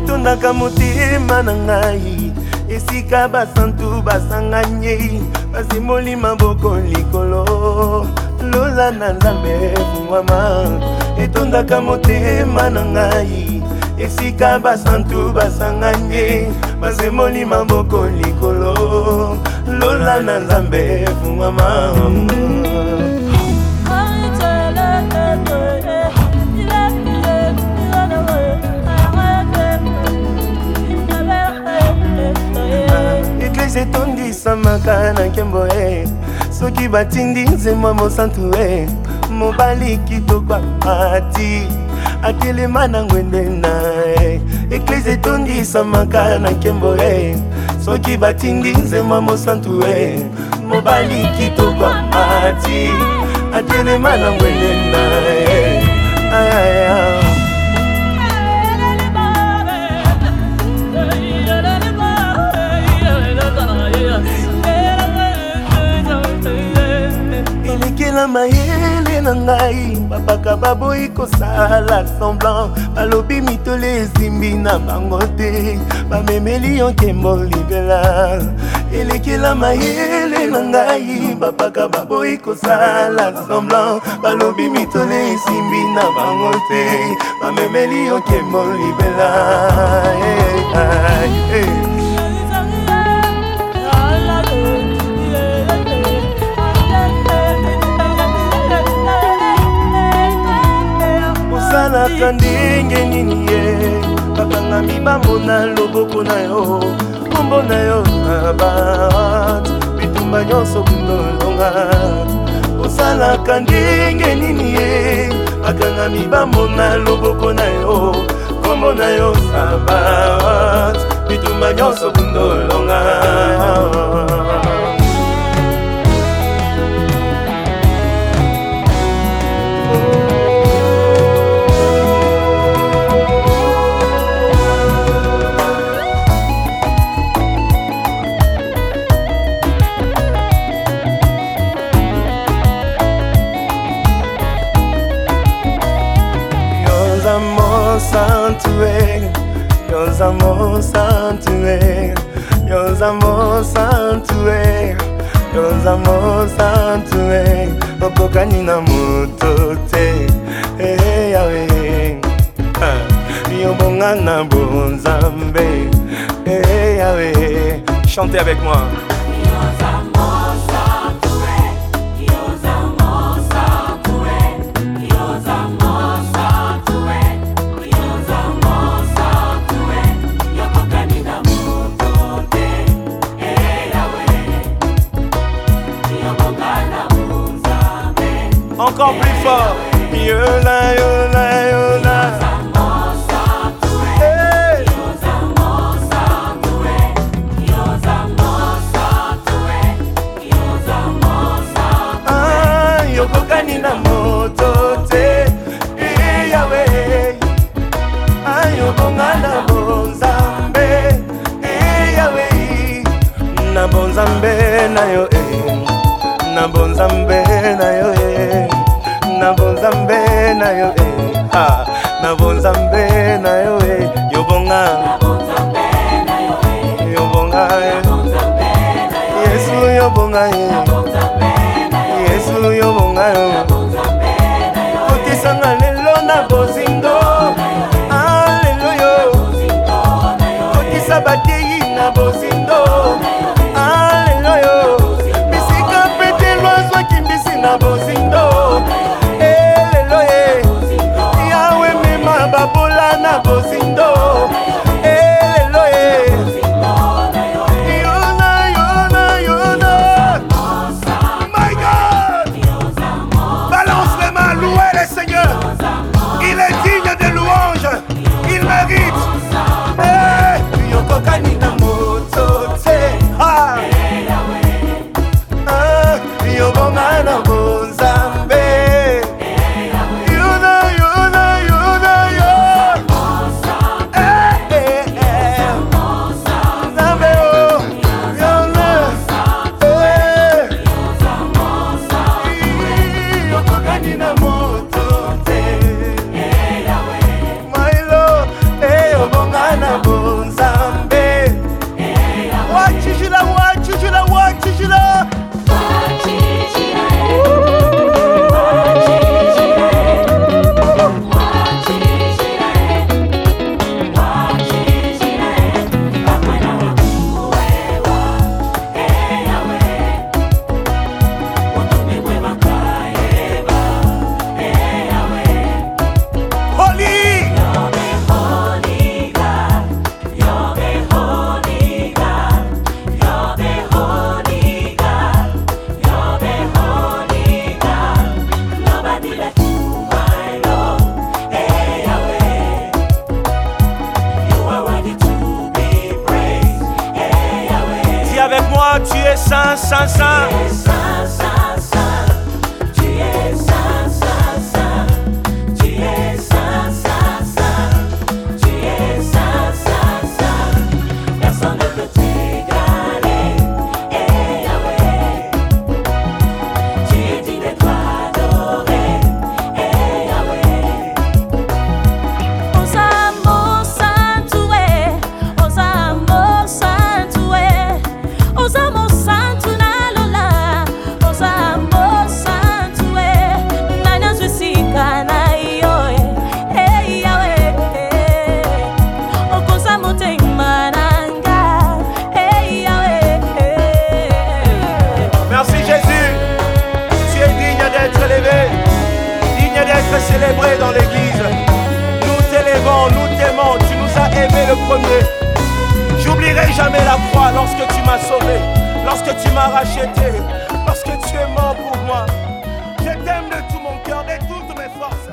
etondaka motema na ngai esika basantu basanganye basimboli maboko likolo lola na nzambe fungwama etondaka motema na ngai esika basantu basanganye basimboli maboko likolo lola na nzambe fungwama mm -hmm. eglise etondisamaka na nkembo e soki batindi nzemwa mosantu e eh. mobali kitoko amati akelema na ngwende na ye eh. eklise etondisamaka na nkembo e soki batindi nzemwa mosantu e mobali kitoko amati atelema na ngwende na ye ayaya na mayele na ngai babaka baboyi kosala semblant balobi mitole esimbi na bango te bamemeli yo nkembo libela elekela mayele na ngai babaka baboyi kosala semblant balobi mitole esimbi na bango te bamemeli yo nkembo libela hey, eh, eh, hey, eh, hey. eza ndenge nini ye bakangami bamona loboko na yo kombo na yo na bat bitumba nyonso bundolonga osalaka ndenge nini ye bakangami bamona loboko na yo kombo na yo sabat bitumba nyonso bundolonga mon sanctuaire yoza mon sanctuaire okokani na moto te eh, yawe eh, ah, eh. ah, yobonga na bonzambe yawe ah, chante avec moi yoza. encore plus fort. Yola, yola, yola. Hey. Ah, yokokani na moto te eyawe eh, ayobonga ah, na bonzambe eyawe eh, na bonzambe na yo e na bonzambe na yo e na bonzambe na yo e eh. ha ah, na bonzambe na yo e yo bonga eh. yo bonga yesu yo bonga ye tu es saint, saint, sans. tu m'as racheté, parce que tu es mort pour moi. Je t'aime de tout mon cœur, de toutes mes forces.